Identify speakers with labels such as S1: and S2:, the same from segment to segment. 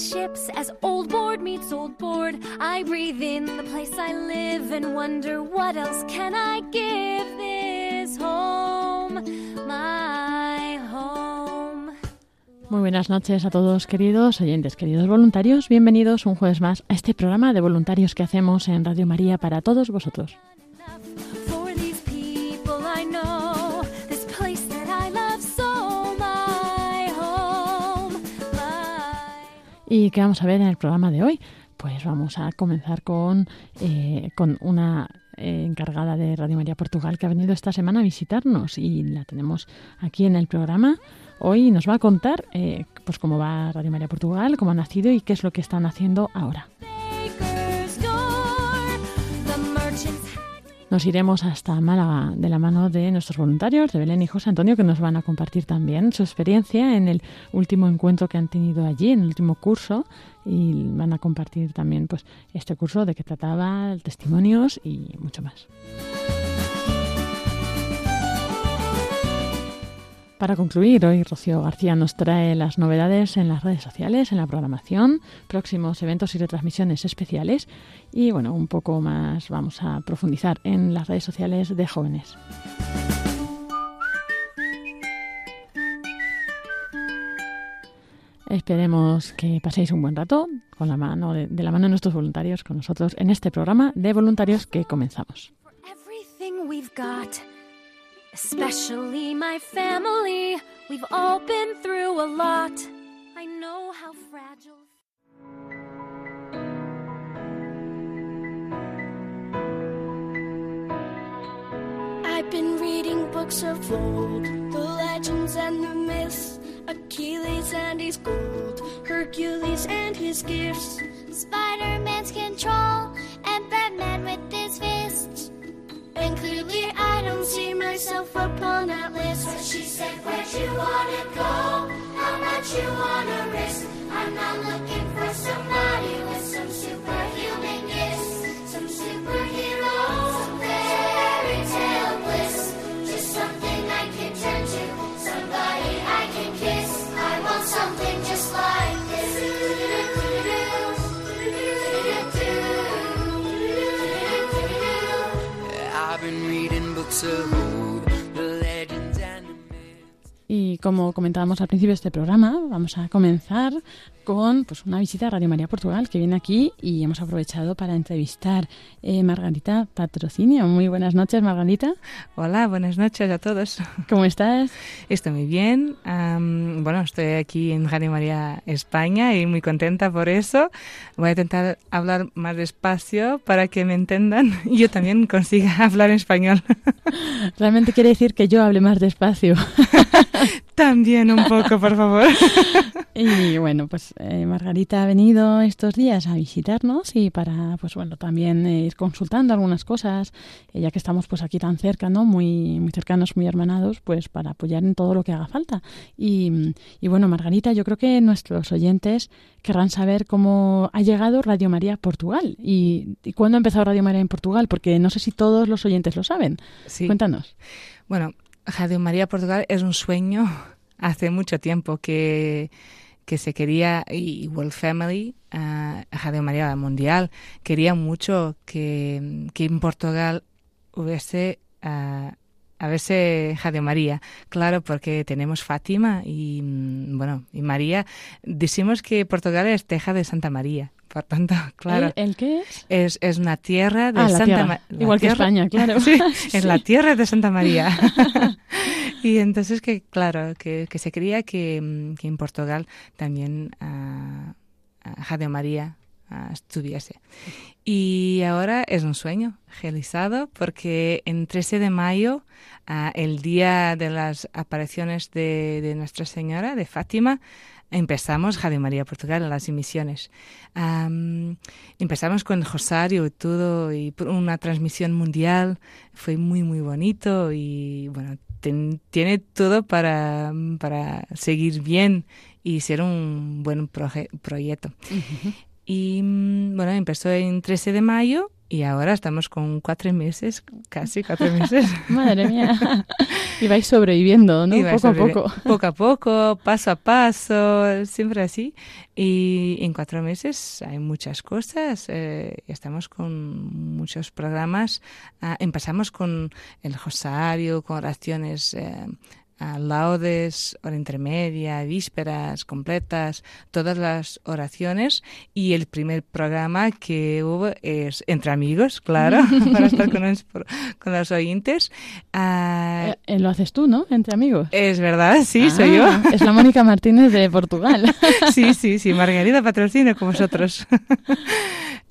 S1: Ships as old board meets old board. I breathe in the place I live and wonder what else can I give this.
S2: Muy buenas noches a todos queridos oyentes, queridos voluntarios. Bienvenidos un jueves más a este programa de voluntarios que hacemos en Radio María para todos vosotros. ¿Y qué vamos a ver en el programa de hoy? Pues vamos a comenzar con, eh, con una eh, encargada de Radio María Portugal que ha venido esta semana a visitarnos y la tenemos aquí en el programa. Hoy nos va a contar eh, pues cómo va Radio María Portugal, cómo ha nacido y qué es lo que están haciendo ahora. Nos iremos hasta Málaga de la mano de nuestros voluntarios, de Belén y José Antonio, que nos van a compartir también su experiencia en el último encuentro que han tenido allí, en el último curso, y van a compartir también pues este curso de qué trataba, testimonios y mucho más. Para concluir, hoy Rocío García nos trae las novedades en las redes sociales, en la programación, próximos eventos y retransmisiones especiales y bueno, un poco más vamos a profundizar en las redes sociales de jóvenes. Esperemos que paséis un buen rato con la mano de, de la mano de nuestros voluntarios con nosotros en este programa de voluntarios que comenzamos.
S1: Everything we've got, especially my family. We've all been through a lot. I know how fragile.
S3: I've been reading books of old, the legends and the myths, Achilles and his gold, Hercules and his gifts,
S4: Spider-Man's control and Batman with his fists.
S3: And clearly I don't see myself upon that list.
S4: But She said, Where'd you wanna go? How much you wanna risk? I'm not looking
S2: como comentábamos al principio de este programa, vamos a comenzar con pues, una visita a Radio María Portugal que viene aquí y hemos aprovechado para entrevistar a Margarita Patrocinio. Muy buenas noches, Margarita.
S5: Hola, buenas noches a todos.
S2: ¿Cómo estás?
S5: Estoy muy bien. Am, bueno, estoy aquí en Radio María España y muy contenta por eso. Voy a intentar hablar más despacio para que me entendan y yo también consiga hablar español.
S2: Realmente quiere decir que yo hable más despacio.
S5: también un poco, por favor.
S2: Y bueno, pues eh, Margarita ha venido estos días a visitarnos y para, pues bueno, también eh, ir consultando algunas cosas, eh, ya que estamos pues aquí tan cerca, ¿no? Muy, muy cercanos, muy hermanados, pues para apoyar en todo lo que haga falta. Y, y bueno, Margarita, yo creo que nuestros oyentes querrán saber cómo ha llegado Radio María a Portugal y, y cuándo ha empezado Radio María en Portugal, porque no sé si todos los oyentes lo saben.
S5: Sí.
S2: Cuéntanos.
S5: Bueno, Radio María Portugal es un sueño hace mucho tiempo que, que se quería, y World Family, uh, María Mundial, quería mucho que, que en Portugal hubiese uh, a verse Radio María. Claro, porque tenemos Fátima y, mm, bueno, y María. Decimos que Portugal es Teja de Santa María. Por tanto, claro.
S2: ¿El, el qué es?
S5: Es, es una tierra de
S2: Ah,
S5: Santa. María.
S2: Igual que España, claro.
S5: Sí, es
S2: Sí.
S5: la tierra de Santa María. y entonces que, claro, que, que se creía que, mm, que en Portugal también uh, Radio María uh, estuviese. Y ahora es un sueño realizado porque en 13 de mayo, uh, el día de las apariciones de, de Nuestra Señora, de Fátima, empezamos Radio María Portugal, las emisiones. Um, empezamos con el Rosario y todo, y una transmisión mundial. Fue muy, muy bonito y bueno, ten, tiene todo para, para seguir bien y ser un buen proje, proyecto. Y bueno, empezó en 13 de mayo y ahora estamos con cuatro meses, casi cuatro meses.
S2: Madre mía. Y vais sobreviviendo, ¿no? Poco a poco.
S5: Poco a poco, paso a paso, siempre así. Y en cuatro meses hay muchas cosas. Eh, estamos con muchos programas. Ah, empezamos con el rosario, con oraciones eh, laudes, hora intermedia, vísperas completas, todas las oraciones y el primer programa que hubo es Entre Amigos, claro, para estar con los, con los oyentes.
S2: Uh, eh, lo haces tú, ¿no? Entre Amigos.
S5: Es verdad, sí, ah, soy yo.
S2: Es la Mónica Martínez de Portugal.
S5: sí, sí, sí, Margarita patrocina con vosotros.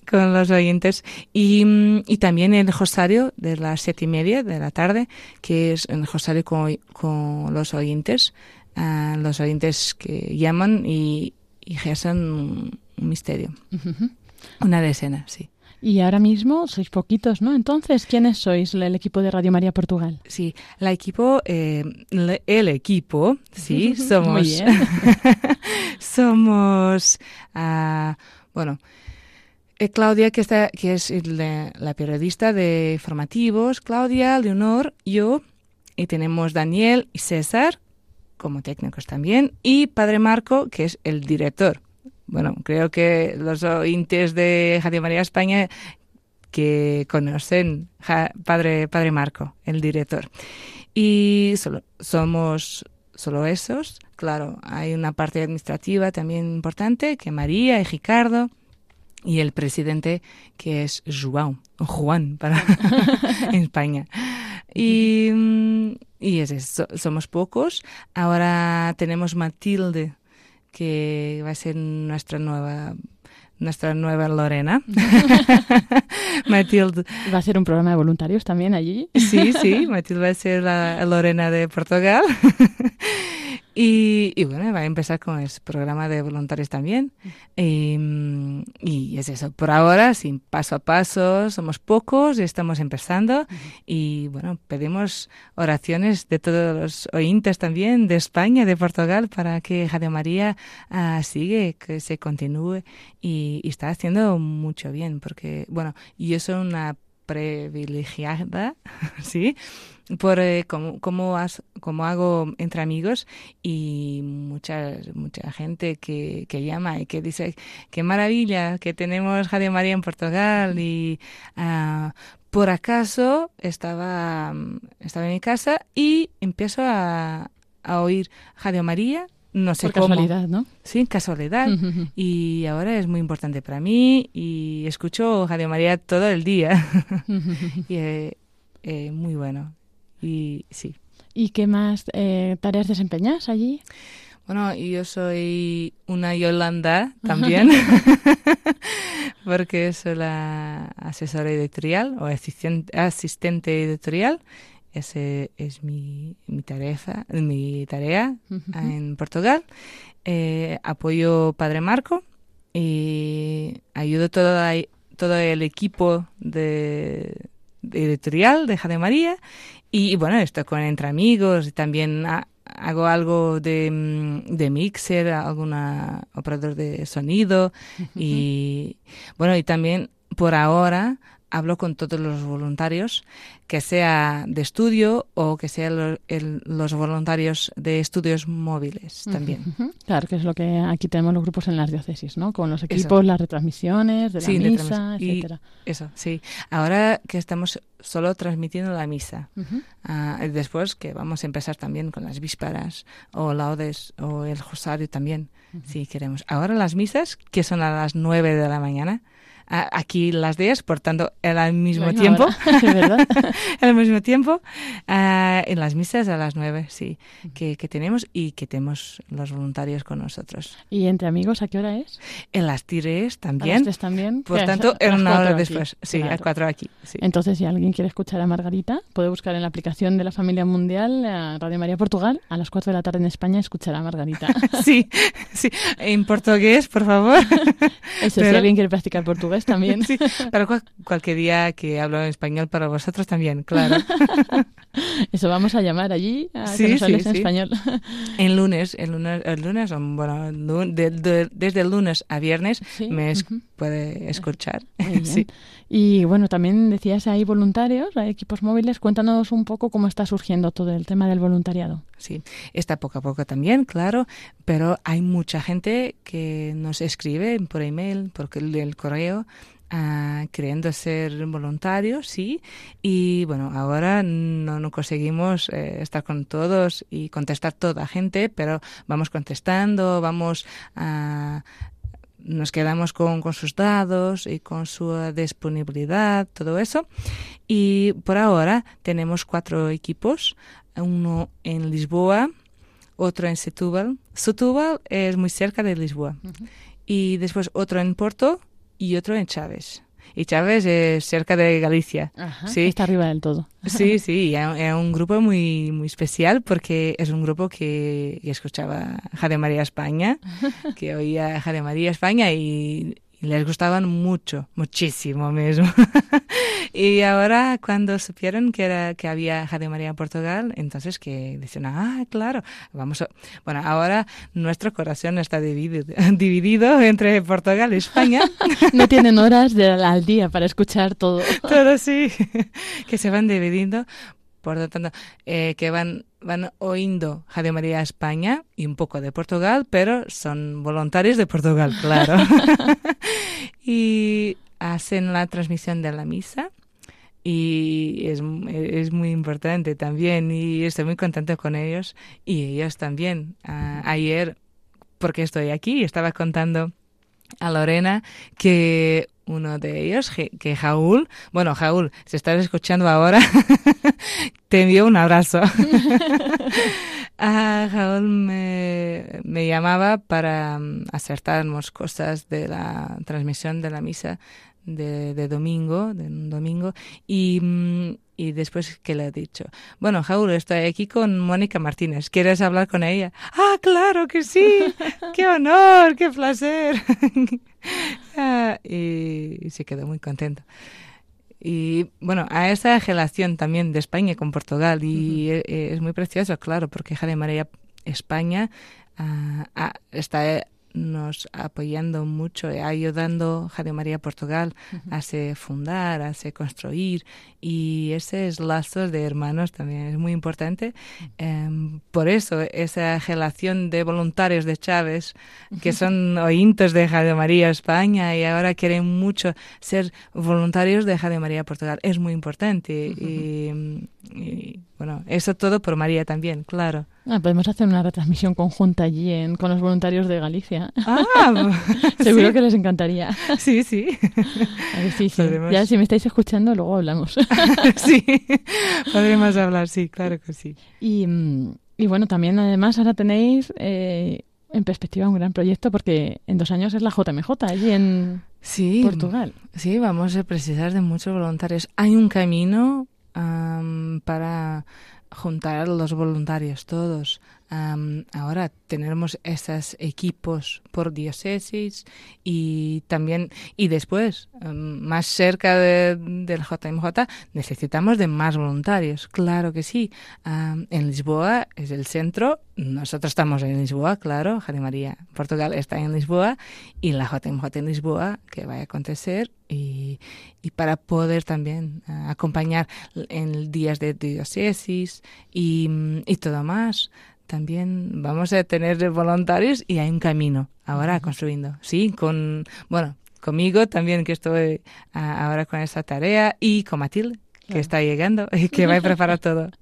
S5: Con los oyentes. Y, y, también el rosario de las siete y media de la tarde, que es el rosario con, con los oyentes, uh, los oyentes que llaman y, y rezan un, un misterio. Uh -huh. Una decena, sí.
S2: Y ahora mismo sois poquitos, ¿no? Entonces, ¿quiénes sois el equipo de Radio María Portugal?
S5: Sí, la equipo, eh, el equipo, sí, somos. Somos, uh, bueno, eh, Claudia, que, está, que es la, periodista de informativos, Claudia, Leonor, yo, y tenemos Daniel y César como técnicos también, y Padre Marco, que es el director. Bueno, creo que los oyentes de Radio María España que conocen Padre, Padre Marco, el director. Y solo, somos solo esos. Claro, hay una parte administrativa también importante, que María y Ricardo y el presidente que es João, Juan para en España. Y, y es eso, somos pocos. Ahora tenemos Matilde, que va a ser nuestra nueva nuestra nueva Lorena.
S2: Matilde. ¿Va a ser un programa de voluntarios también allí?
S5: sí, sí, Matilde va a ser la Lorena de Portugal. Y, y, bueno, va a empezar con el programa de voluntarios también. Y, y, es eso, por ahora, sin paso a paso, somos pocos y estamos empezando. Y bueno, pedimos oraciones de todos los oyentes también, de España, de Portugal, para que Radio María uh, sigue, que se continúe y, y está haciendo mucho bien, porque, bueno, yo soy una privilegiada, ¿sí? Por eh, has, como, hago entre amigos y mucha, mucha gente que, que, llama y que dice, qué maravilla que tenemos Radio María en Portugal y uh, por acaso estaba, estaba en mi casa y empiezo a, a oír Radio María no sé
S2: Por
S5: cómo.
S2: casualidad, ¿no?
S5: Sí, casualidad. y ahora es muy importante para mí y escucho Radio María todo el día. y eh, eh, muy bueno. Y sí.
S2: ¿Y qué más eh, tareas desempeñas allí?
S5: Bueno, yo soy una Yolanda también, porque soy la asesora editorial o asistente editorial ese es mi, mi tarea, mi tarea uh -huh. en Portugal. Eh, apoyo Padre Marco y ayudo todo, todo el equipo de, de editorial de Jade María y, y, bueno, estoy con Entre Amigos y también ha, hago algo de, de, mixer, alguna operador de sonido uh -huh. y bueno, y también por ahora hablo con todos los voluntarios, que sea de estudio o que sean lo, los voluntarios de estudios móviles también.
S2: Uh -huh. Claro, que es lo que aquí tenemos los grupos en las diócesis, ¿no? Con los equipos, eso. las retransmisiones de la
S5: sí,
S2: misa,
S5: y
S2: etcétera.
S5: Eso, sí. Ahora que estamos solo transmitiendo la misa, uh -huh. uh, después que vamos a empezar también con las vísperas o laudes o el rosario también, uh -huh. si queremos. Ahora las misas, que son a las nueve de la mañana, aquí las 10, por tanto, al mismo
S2: Venga,
S5: tiempo.
S2: ahora, ¿de verdad?
S5: al mismo tiempo. ah, en las misas a las 9, sí, que, que tenemos y que tenemos los voluntarios con nosotros.
S2: ¿Y entre amigos a qué hora es?
S5: En las tires
S2: ¿A las
S5: también.
S2: tres también?
S5: Por tanto,
S2: a
S5: en una hora
S2: cuatro aquí.
S5: después. Sí, a
S2: Claro.
S5: cuatro aquí. Sí.
S2: Entonces, si alguien quiere escuchar a Margarita, puede buscar en la aplicación de la familia mundial a Radio María Portugal a las 4 de la tarde en España escuchar a Margarita.
S5: sí, sí. En portugués, por favor.
S2: Eso, si
S5: Pero-
S2: alguien quiere practicar portugués también.
S5: Sí, pero cual- cualquier día que hablo en español para vosotros también, claro.
S2: Eso vamos a llamar allí a
S5: Sí,
S2: que nos
S5: sí,
S2: hables en
S5: sí.
S2: español.
S5: En lunes, el lunes, el lunes bueno, de- de- desde el lunes a viernes me es-
S2: ujú.
S5: puede escuchar.
S2: Muy bien. Y bueno, también decías hay voluntarios, hay equipos móviles. Cuéntanos un poco cómo está surgiendo todo el tema del voluntariado.
S5: Sí, está poco a poco también, claro, pero hay mucha gente que nos escribe por email, por el, correo, ah, queriendo ser voluntarios, sí, y bueno, ahora no, no conseguimos eh, estar con todos y contestar toda gente, pero vamos contestando, vamos a nos quedamos con, con sus datos y con su disponibilidad, todo eso. Y por ahora tenemos cuatro equipos, uno en Lisboa, otro en Setúbal. Setúbal es muy cerca de Lisboa. Y después otro en Porto y otro en Chávez. Y Chávez es cerca de Galicia. Sí.
S2: Está arriba del todo.
S5: Sí, sí, y es un grupo muy, muy especial porque es un grupo que escuchaba Jade María España, que oía Jade María España y, y les gustaban mucho, muchísimo mismo. y ahora cuando supieron que era que había Jade María en Portugal, entonces que dicen, ah, claro, vamos a... Bueno, ahora nuestro corazón está dividido, dividido entre Portugal y España.
S2: No tienen horas de, al día para escuchar todo.
S5: Todo sí, que se van dividiendo, por lo tanto, eh, que van, van oyendo Radio María España y un poco de Portugal, pero son voluntarios de Portugal, claro. y hacen la transmisión de la misa y es, es muy importante también y estoy muy contento con ellos y ellos también. Ah, ayer, porque estoy aquí, estaba contando a Lorena que uno de ellos, que Jaúl, bueno, Jaúl, si estás escuchando ahora, te envío un abrazo. Ah, Jaúl me, me llamaba para mm, acertarnos cosas de la transmisión de la misa de, de domingo, de un domingo, y, mm, y después que le he dicho, bueno, Jaúl, estoy aquí con Mónica Martínez, ¿quieres hablar con ella? Ah, claro que sí, qué honor, qué placer. Ah, y, y se quedó muy contento. Y bueno, a esa relación también de España con Portugal, y e- e- es muy precioso, claro, porque Jade María España ah, ah, está nos apoyando mucho, eh, ayudando Jade María Portugal a se fundar, a se construir, y ese lazos de hermanos también es muy importante. Em, por eso, esa relación de voluntarios de Chávez, que son oyentes de Jade María España y ahora quieren mucho ser voluntarios de Jade María Portugal, es muy importante. y, y, bueno, eso todo por María también, claro.
S2: Ah, podemos hacer una retransmisión conjunta allí en, con los voluntarios de Galicia.
S5: Ah,
S2: Seguro
S5: sí.
S2: que les encantaría.
S5: Sí, sí.
S2: A ver, sí, sí. Ya si me estáis escuchando, luego hablamos.
S5: sí, podremos hablar, sí, claro que sí.
S2: Y, mm, y bueno, también además ahora tenéis eh, en perspectiva un gran proyecto porque en dos años es la JMJ allí en
S5: Sí,
S2: Portugal.
S5: Sí, vamos a precisar de muchos voluntarios. Hay un camino am, para juntar los voluntarios todos. Am, ahora tenemos esos equipos por diócesis y también y después más cerca de- del JMJ necesitamos de más voluntarios claro que sí en Lisboa es el centro nosotros estamos en Lisboa claro Jade María Portugal está en Lisboa y la JMJ en Lisboa que va a acontecer y, para poder también ah, acompañar en días de diócesis y todo más. También vamos a tener voluntarios y hay un camino ahora construyendo. Sí, con, bueno, conmigo también que estoy ah, ahora con esta tarea y con Matilde que está llegando y que va a preparar todo.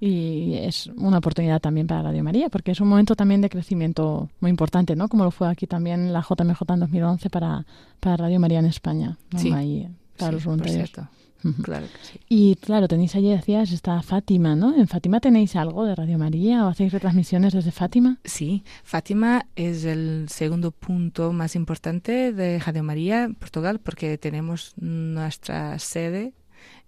S2: Y es una oportunidad también para Radio María, porque es un momento también de crecimiento muy importante, ¿no? Como lo fue aquí también la JMJ en 2011 para, para Radio María en España. ¿no?
S5: Sí.
S2: Ahí, para
S5: Sí,
S2: los
S5: por
S2: voluntarios.
S5: cierto. Claro que sí.
S2: Y claro, tenéis allí, decías, está Fátima, ¿no? ¿En Fátima tenéis algo de Radio María o hacéis retransmisiones desde Fátima?
S5: Sí, Fátima es el segundo punto más importante de Radio María, Portugal, porque tenemos nuestra sede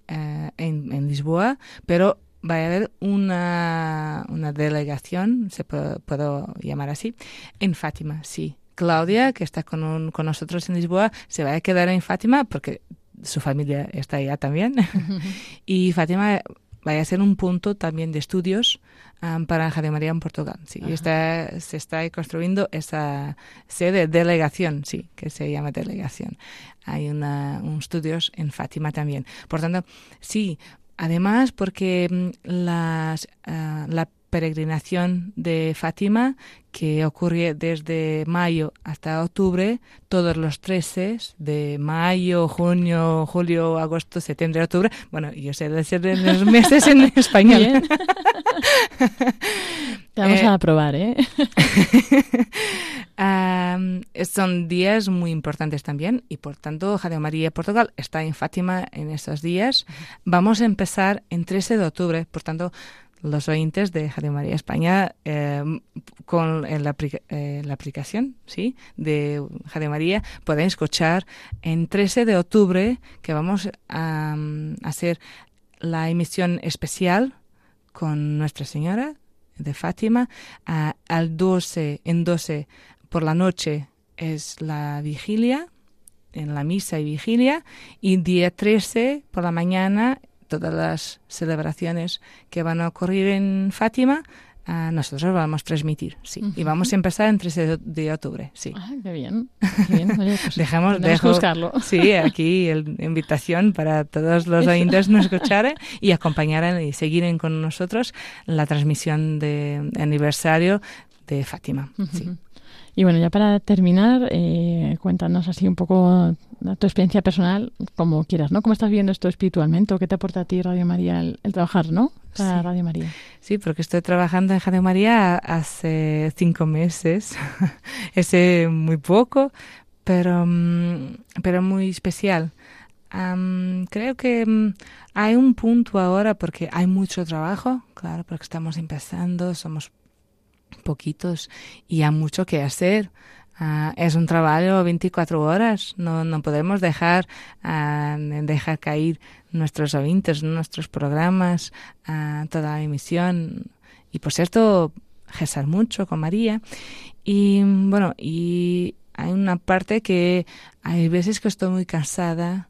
S5: eh, en, en Lisboa, pero va a haber una, una delegación, se puede, puedo llamar así, en Fátima, sí. Claudia, que está con, un- con nosotros en Lisboa, se va a quedar en Fátima porque su familia está allá también. y Fátima va a ser un punto también de estudios am, para Radio María en Portugal. Sí, y está, se está construyendo esa sede, delegación, sí, que se llama delegación. Hay una, un estudios en Fátima también. Por tanto, sí, además porque mm, las, ah, la peregrinación de Fátima, que ocurre desde mayo hasta octubre, todos los 13 de mayo, junio, julio, agosto, septiembre, octubre. Bueno, yo sé decir los meses en español.
S2: Te vamos
S5: Eh,
S2: a probar, ¿eh?
S5: Son días muy importantes también y por tanto Radio María Portugal está en Fátima en esos días. Vamos a empezar en 13 de octubre, por tanto los oyentes de Radio María España eh, con en la, eh, la aplicación sí de Radio María pueden escuchar en 13 de octubre que vamos a mm, hacer la emisión especial con Nuestra Señora de Fátima. Al 12, en 12 por la noche es la vigilia, en la misa y vigilia, y día 13 por la mañana todas las celebraciones que van a ocurrir en Fátima, nosotros vamos a transmitir, sí. Y vamos a empezar en 13 de, octubre, sí.
S2: Ah, qué bien. Qué bien. Oye, pues
S5: Dejamos, dejo,
S2: buscarlo.
S5: sí, aquí la invitación para todos los oyentes nos escuchar y acompañar y seguir con nosotros la transmisión de aniversario de Fátima. sí.
S2: Y bueno, ya para terminar, eh, cuéntanos así un poco tu experiencia personal, como quieras, ¿no? ¿Cómo estás viendo esto espiritualmente o qué te aporta a ti Radio María el, el trabajar, ¿no? Para
S5: Sí.
S2: Radio María.
S5: Sí, porque estoy trabajando en Radio María hace cinco meses. es muy poco, pero, mm, pero muy especial. Creo que mm, hay un punto ahora porque hay mucho trabajo, claro, porque estamos empezando, somos poquitos y hay mucho que hacer. Ah, es un trabajo 24 horas, no, no podemos dejar, ah, dejar caer nuestros oyentes, nuestros programas, ah, toda la emisión. Y por cierto, rezar mucho con María. Y bueno, y hay una parte que hay veces que estoy muy cansada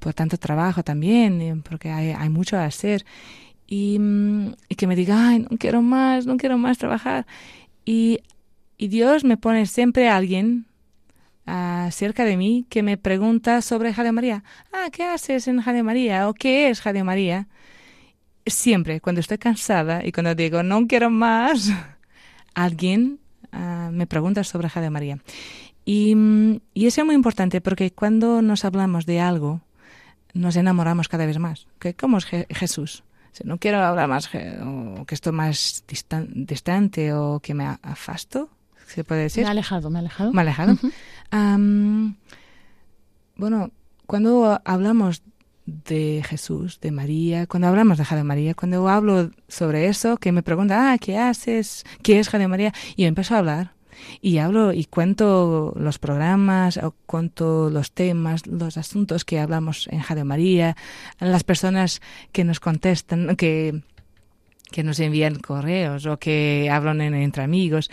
S5: por tanto trabajo también, eh, porque hay, hay mucho a hacer. Y, mm, y que me diga, no quiero más, no quiero más trabajar. Y, y Dios me pone siempre a alguien ah, cerca de mí que me pregunta sobre Radio María. Ah, ¿qué haces en Radio María? ¿O qué es Radio María? Siempre, cuando estoy cansada y cuando digo, no quiero más, alguien ah, me pregunta sobre Radio María. Y, mm, y eso es muy importante porque cuando nos hablamos de algo, nos enamoramos cada vez más. ¿Cómo es Je- Jesús? No quiero hablar más, o que estoy más distan- distante o que me afasto, se puede decir.
S2: Me ha alejado, me ha alejado.
S5: Me he alejado. Am, bueno, cuando hablamos de Jesús, de María, cuando hablamos de Jade María, cuando hablo sobre eso, que me pregunta, ah, ¿qué haces? ¿Qué es Jade María? Y yo empiezo a hablar. Y hablo y cuento los programas, o cuento los temas, los asuntos que hablamos en Jade María, las personas que nos contestan, que, que nos envían correos o que hablan en- entre amigos.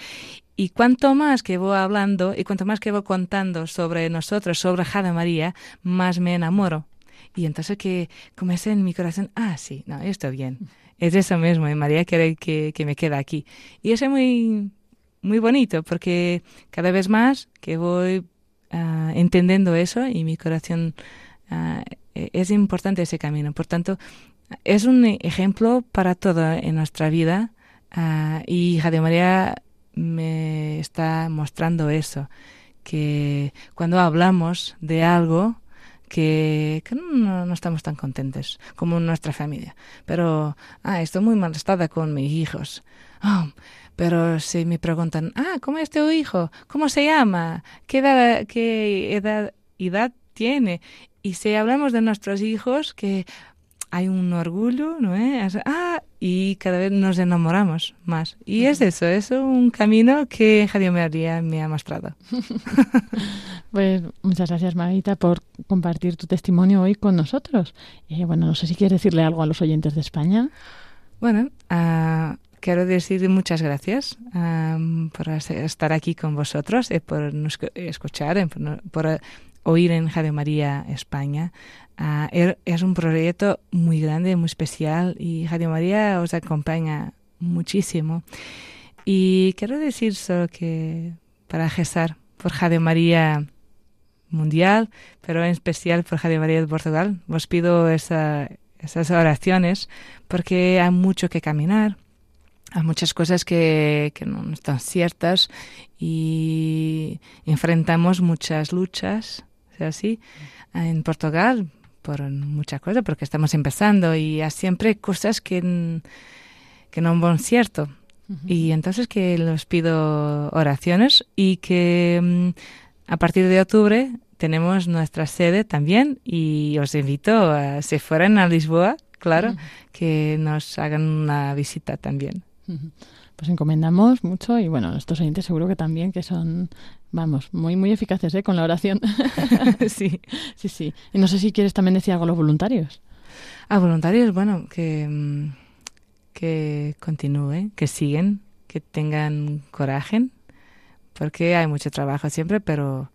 S5: Y cuanto más que voy hablando y cuanto más que voy contando sobre nosotros, sobre Jade María, más me enamoro. Y entonces que comencé en mi corazón, ah, sí, no, estoy bien. Es eso mismo, y María quiere que, que me quede aquí. Y eso es muy, muy bonito, porque cada vez más que voy ah, entendiendo eso y mi corazón ah, e- es importante ese camino. Por tanto, es un ejemplo para todo en nuestra vida ah, y Radio María me está mostrando eso, que cuando hablamos de algo que, no, no estamos tan contentos como nuestra familia. Pero, ah, estoy muy molestada con mis hijos. Pero si me preguntan, ah, ¿cómo es tu hijo? ¿Cómo se llama? ¿Qué edad, qué edad, edad tiene? Y si hablamos de nuestros hijos, que hay un orgullo, ¿no es? Ah, y cada vez nos enamoramos más. Y es eso, es un camino que Javier María me ha mostrado.
S2: pues muchas gracias, Marita, por compartir tu testimonio hoy con nosotros. Y bueno, no sé si quieres decirle algo a los oyentes de España.
S5: Bueno, uh, quiero decir muchas gracias por estar aquí con vosotros y por escuchar, por, por oír en Radio María España. Uh, es un proyecto muy grande, muy especial y Radio María os acompaña muchísimo. Y quiero decir solo que para rezar por Radio María Mundial, pero en especial por Radio María de Portugal, os pido esa, esas oraciones porque hay mucho que caminar, hay muchas cosas que, que no están ciertas y enfrentamos muchas luchas, así, en Portugal por muchas cosas, porque estamos empezando y hay siempre cosas que, que no van cierto. Uh -huh. Y entonces que les pido oraciones y que mm, a partir de octubre tenemos nuestra sede también y os invito a, si fueran a Lisboa, claro, uh -huh. que nos hagan una visita también.
S2: Pues encomendamos mucho y bueno, estos oyentes seguro que también que son, vamos, muy muy eficaces ¿eh? con la oración.
S5: sí,
S2: sí, sí. Y no sé si quieres también decir algo a los voluntarios.
S5: A voluntarios, bueno, que, mm, que continúen, que siguen, que tengan coraje, porque hay mucho trabajo siempre, pero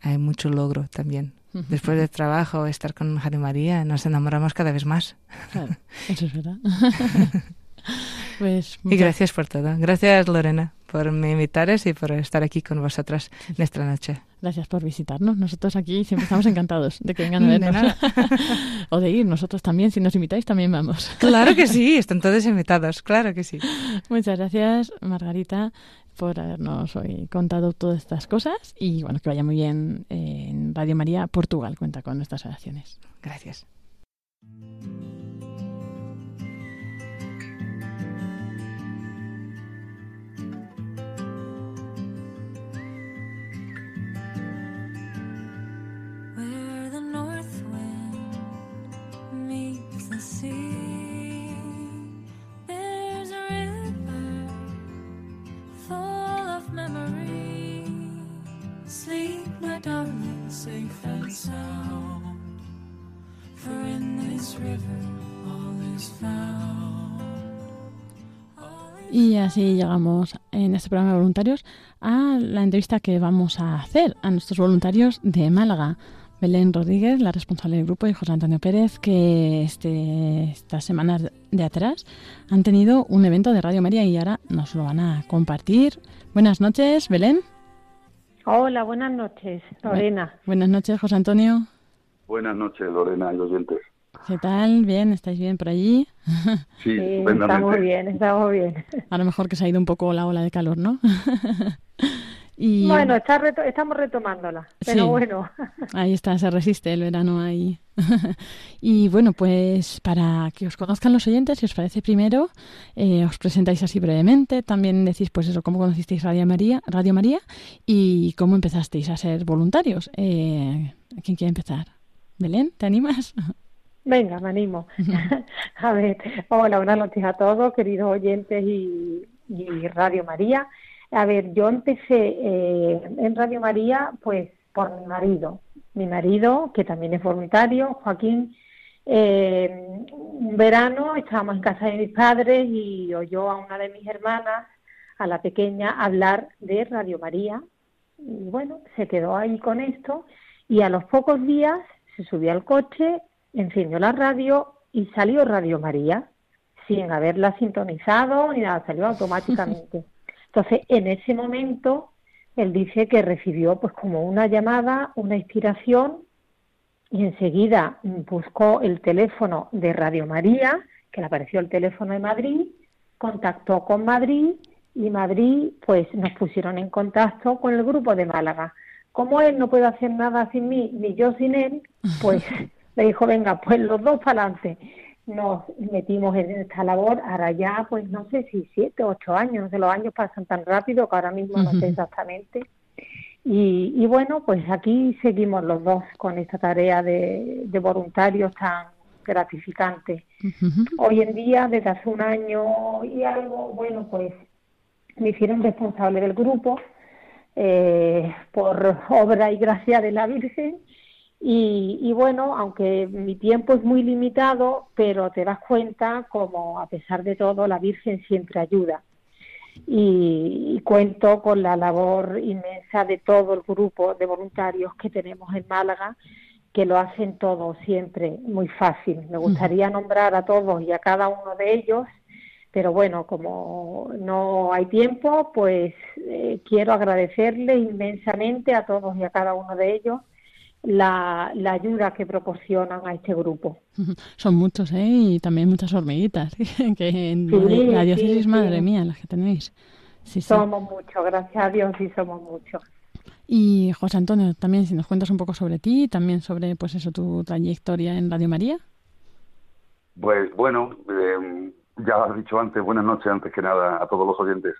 S5: hay mucho logro también. Después del trabajo, estar con Jaime María, nos enamoramos cada vez más.
S2: Claro, eso es verdad.
S5: Pues y gracias por todo. Gracias, Lorena, por me invitares y por estar aquí con vosotras en esta noche.
S2: Gracias por visitarnos. Nosotros aquí siempre estamos encantados de que vengan a vernos. o de ir, nosotros también. Si nos invitáis, también vamos.
S5: claro que sí, están todos invitados. Claro que sí.
S2: Muchas gracias, Margarita, por habernos hoy contado todas estas cosas. Y bueno, que vaya muy bien en Radio María Portugal. Cuenta con nuestras oraciones.
S5: Gracias.
S2: Y así llegamos en este programa de voluntarios a la entrevista que vamos a hacer a nuestros voluntarios de Málaga. Belén Rodríguez, la responsable del grupo, y José Antonio Pérez, que este, estas semanas de atrás han tenido un evento de Radio María y ahora nos lo van a compartir. Buenas noches, Belén.
S6: Hola, buenas noches, Lorena.
S2: Buenas noches, José Antonio.
S7: Buenas noches, Lorena y oyentes.
S2: ¿Qué tal? ¿Bien? ¿Estáis bien por allí?
S7: Sí,
S6: sí estamos bien, estamos bien.
S2: A lo mejor que se ha ido un poco la ola de calor, ¿no?
S6: Y... Bueno, está reto estamos retomándola, pero
S2: sí.
S6: bueno.
S2: Ahí está, se resiste el verano ahí. y bueno, pues para que os conozcan los oyentes, si os parece primero, eh, os presentáis así brevemente, también decís pues eso, cómo conocisteis Radio María, Radio María y cómo empezasteis a ser voluntarios. Eh, ¿Quién quiere empezar? Belén, ¿te animas?
S6: Venga, me animo. a ver, hola, buenas noches a todos, queridos oyentes y, y Radio María. A ver, yo empecé eh, en Radio María, pues por mi marido. Mi marido, que también es voluntario, Joaquín, eh, un verano estábamos en casa de mis padres y oyó a una de mis hermanas, a la pequeña, hablar de Radio María. Y bueno, se quedó ahí con esto y a los pocos días se subió al coche, encendió la radio y salió Radio María, sin haberla sintonizado ni nada, salió automáticamente. Entonces, en ese momento, él dice que recibió pues como una llamada, una inspiración, y enseguida buscó el teléfono de Radio María, que le apareció el teléfono de Madrid, contactó con Madrid y Madrid pues nos pusieron en contacto con el grupo de Málaga, como él no puede hacer nada sin mí, ni yo sin él, pues le dijo, venga, pues los dos para adelante. Nos metimos en esta labor, ahora ya, pues no sé si siete o ocho años, no sé, los años pasan tan rápido que ahora mismo no sé exactamente. Y, y bueno, pues aquí seguimos los dos con esta tarea de, de voluntarios tan gratificante. Hoy en día, desde hace un año y algo, bueno, pues me hicieron responsable del grupo eh, por obra y gracia de la Virgen. Y, y, bueno, aunque mi tiempo es muy limitado, pero te das cuenta como a pesar de todo la Virgen siempre ayuda. Y, y, cuento con la labor inmensa de todo el grupo de voluntarios que tenemos en Málaga, que lo hacen todo siempre muy fácil. Me gustaría nombrar a todos y a cada uno de ellos, pero bueno, como no hay tiempo, pues eh, quiero agradecerle inmensamente a todos y a cada uno de ellos la, la, ayuda que proporcionan a este grupo.
S2: Son muchos, ¿eh? Y también muchas hormiguitas, que en sí, la diócesis, sí, madre sí. mía, las que tenéis.
S6: somos muchos, gracias a Dios, sí somos muchos.
S2: Y José Antonio, también si nos cuentas un poco sobre ti, también sobre, pues eso, tu trayectoria en Radio María.
S7: Pues bueno, eh, ya has dicho antes, buenas noches antes que nada a todos los oyentes.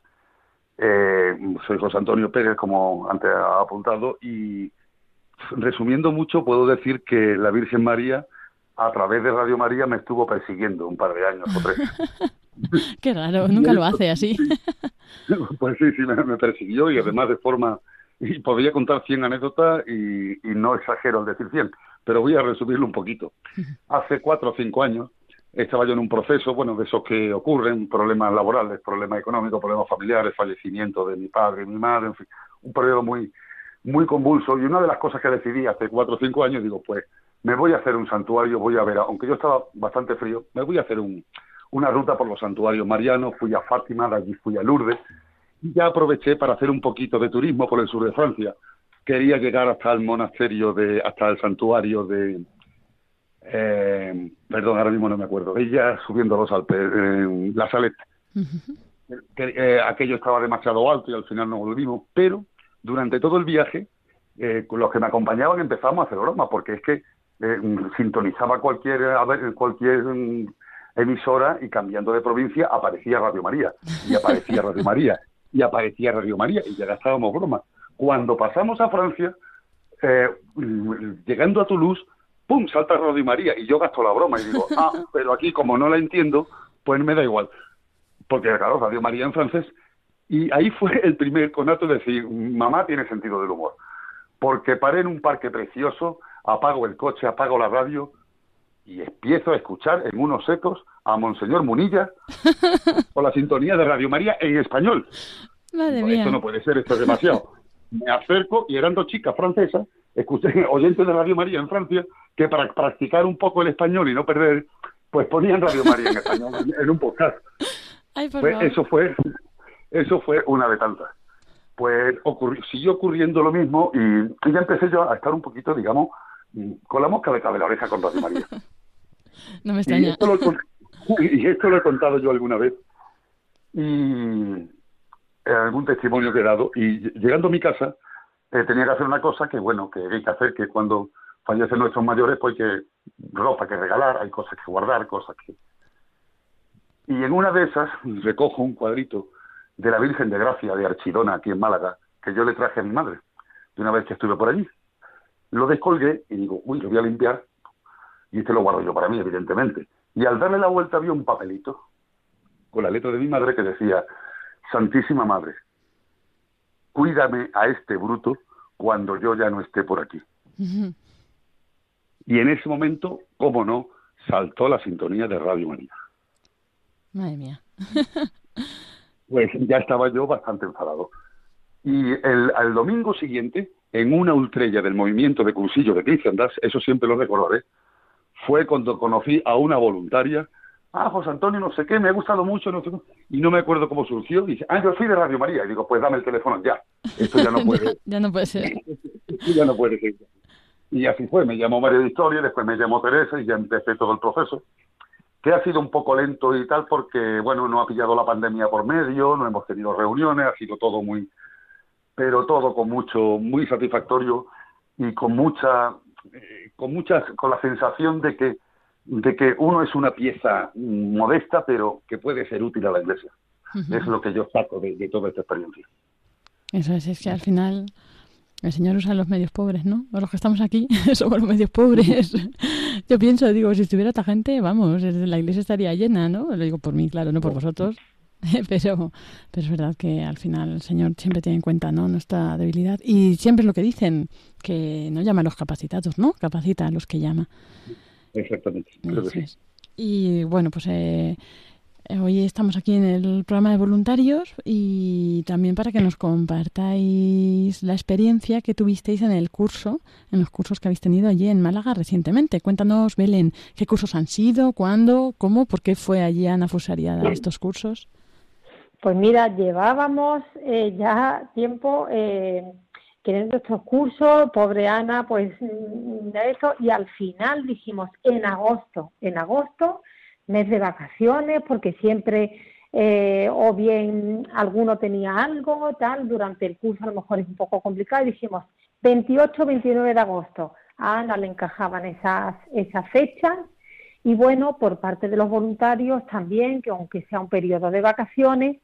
S7: Eh, soy José Antonio Pérez, como antes ha apuntado, y resumiendo mucho, puedo decir que la Virgen María, a través de Radio María, me estuvo persiguiendo un par de años o tres.
S2: Qué raro, nunca lo hace así.
S7: pues sí, sí, me, me, persiguió y además de forma... Y podría contar 100 anécdotas y, y, no exagero al decir 100, pero voy a resumirlo un poquito. Hace cuatro o cinco años estaba yo en un proceso, bueno, de esos que ocurren, problemas laborales, problemas económicos, problemas familiares, fallecimiento de mi padre y mi madre, en fin, un periodo muy, muy convulso y una de las cosas que decidí hace cuatro o cinco años, digo, pues me voy a hacer un santuario, voy a ver, aunque yo estaba bastante frío, me voy a hacer un, una ruta por los santuarios marianos, fui a Fátima, de allí fui a Lourdes, y ya aproveché para hacer un poquito de turismo por el sur de Francia. Quería llegar hasta el monasterio, de hasta el santuario de... Eh, perdón, ahora mismo no me acuerdo. Ella subiendo los Alpes, eh, la Salette. Uh -huh. eh, aquello estaba demasiado alto y al final no volvimos, pero durante todo el viaje, eh, los que me acompañaban empezamos a hacer bromas, porque es que eh, sintonizaba cualquier, a cualquier um, emisora y cambiando de provincia aparecía Radio María, y aparecía Radio María, y aparecía Radio María, y ya gastábamos bromas. Cuando pasamos a Francia, eh, llegando a Toulouse, ¡pum! salta Radio María, y yo gasto la broma, y digo, ah, pero aquí como no la entiendo, pues me da igual. Porque claro, Radio María en francés y ahí fue el primer conato de decir, mamá tiene sentido del humor. Porque paré en un parque precioso, apago el coche, apago la radio y empiezo a escuchar en unos secos a Monseñor Munilla con la sintonía de Radio María en español.
S2: Madre mía.
S7: Esto no puede ser, esto es demasiado. Me acerco y eran dos chicas francesas, escuché oyentes de Radio María en Francia, que para practicar un poco el español y no perder, pues ponían Radio María en español en un podcast.
S2: Ay, por
S7: pues eso fue eso fue una de tantas. Pues ocurrió, siguió ocurriendo lo mismo y, ya empecé yo a estar un poquito, digamos, con la mosca de cabeza la oreja con Radio María.
S2: no me extraña.
S7: Y esto, lo, y esto, lo, he contado yo alguna vez. Y en algún testimonio que he dado. Y llegando a mi casa, eh, tenía que hacer una cosa que, bueno, que hay que hacer, que cuando fallecen nuestros mayores, pues hay que ropa que regalar, hay cosas que guardar, cosas que... Y en una de esas recojo un cuadrito de la Virgen de Gracia de Archidona, aquí en Málaga, que yo le traje a mi madre, de una vez que estuve por allí. Lo descolgué y digo, uy, lo voy a limpiar, y este lo guardo yo para mí, evidentemente. Y al darle la vuelta vi un papelito con la letra de mi madre que decía, Santísima Madre, cuídame a este bruto cuando yo ya no esté por aquí. Uh -huh. Y en ese momento, cómo no, saltó la sintonía de Radio María.
S2: Madre mía.
S7: pues ya estaba yo bastante enfadado. Y el, al domingo siguiente, en una ultrella del movimiento de cursillo de cristiandad, eso siempre lo recordaré, fue cuando conocí a una voluntaria, ah, José Antonio, no sé qué, me ha gustado mucho, no sé qué, y no me acuerdo cómo surgió, y dice, ah, yo soy de Radio María, y digo, pues dame el teléfono ya, esto ya no puede,
S2: ya no puede ser.
S7: esto ya no puede ser. Y así fue, me llamó María de Historia, después me llamó Teresa, y ya empecé todo el proceso que ha sido un poco lento y tal porque, bueno, no ha pillado la pandemia por medio, no hemos tenido reuniones, ha sido todo muy... pero todo con mucho, muy satisfactorio y con mucha, eh, con muchas, con la sensación de que, de que uno es una pieza modesta, pero que puede ser útil a la iglesia. Es lo que yo saco de, de toda esta experiencia.
S2: Eso es, es que al final el Señor usa los medios pobres, ¿no? Los que estamos aquí somos los medios pobres. Yo pienso, digo, si estuviera esta gente, vamos, la iglesia estaría llena, ¿no? Lo digo por mí, claro, no por vosotros. Pero, pero es verdad que al final el Señor siempre tiene en cuenta ¿no? nuestra debilidad y siempre es lo que dicen, que no llama a los capacitados, ¿no? Capacita a los que llama.
S7: Exactamente. creo que sí.
S2: Y bueno, pues eh, hoy estamos aquí en el programa de voluntarios y también para que nos compartáis la experiencia que tuvisteis en el curso, en los cursos que habéis tenido allí en Málaga recientemente. Cuéntanos, Belén, qué cursos han sido, cuándo, cómo, por qué fue allí Ana Fusariada a estos cursos.
S6: Pues mira, llevábamos eh, ya tiempo eh, queriendo estos cursos, pobre Ana, pues mm, de eso, y al final dijimos en agosto, en agosto, mes de vacaciones, porque siempre eh, o bien alguno tenía algo, tal, durante el curso a lo mejor es un poco complicado, y dijimos 28, 29 de agosto. A Ana le encajaban esas, esas fechas y bueno, por parte de los voluntarios también, que aunque sea un periodo de vacaciones,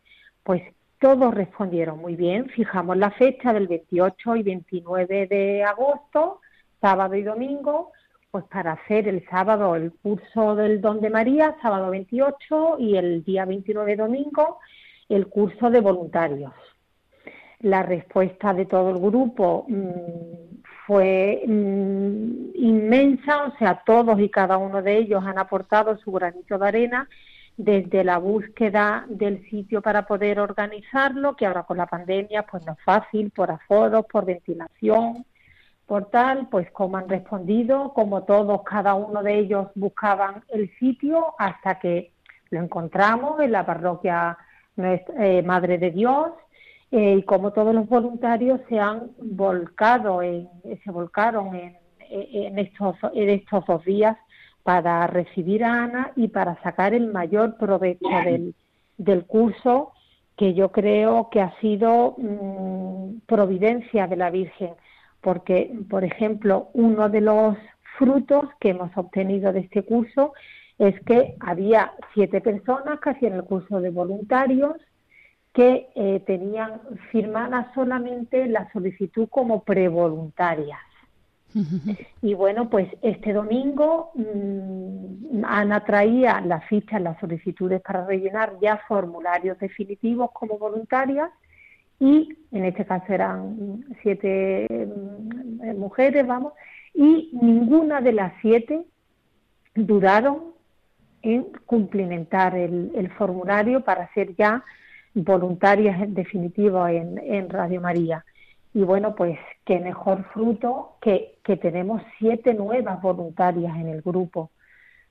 S6: pues todos respondieron muy bien. Fijamos la fecha del 28 y 29 de agosto, sábado y domingo, pues para hacer el sábado el curso del Don de María, sábado 28 y el día 29 domingo el curso de voluntarios. La respuesta de todo el grupo mmm, fue mmm, inmensa, o sea, todos y cada uno de ellos han aportado su granito de arena desde la búsqueda del sitio para poder organizarlo, que ahora con la pandemia pues no es fácil, por aforos, por ventilación, por tal, pues como han respondido, como todos, cada uno de ellos buscaban el sitio hasta que lo encontramos en la parroquia eh, Madre de Dios eh, y como todos los voluntarios se han volcado, en, se volcaron en, en, estos, dos días para recibir a Ana y para sacar el mayor provecho del, curso, que yo creo que ha sido mmm, providencia de la Virgen, porque, por ejemplo, uno de los frutos que hemos obtenido de este curso es que había siete personas que hacían el curso de voluntarios que eh, tenían firmada solamente la solicitud como prevoluntarias. Y bueno, pues este domingo mmm, Ana traía las fichas, las solicitudes para rellenar ya formularios definitivos como voluntarias y en este caso eran siete mm, mujeres, vamos, y ninguna de las siete dudaron en cumplimentar el, formulario para ser ya voluntarias en definitiva en, en Radio María. Y bueno, pues qué mejor fruto que, que tenemos siete nuevas voluntarias en el grupo,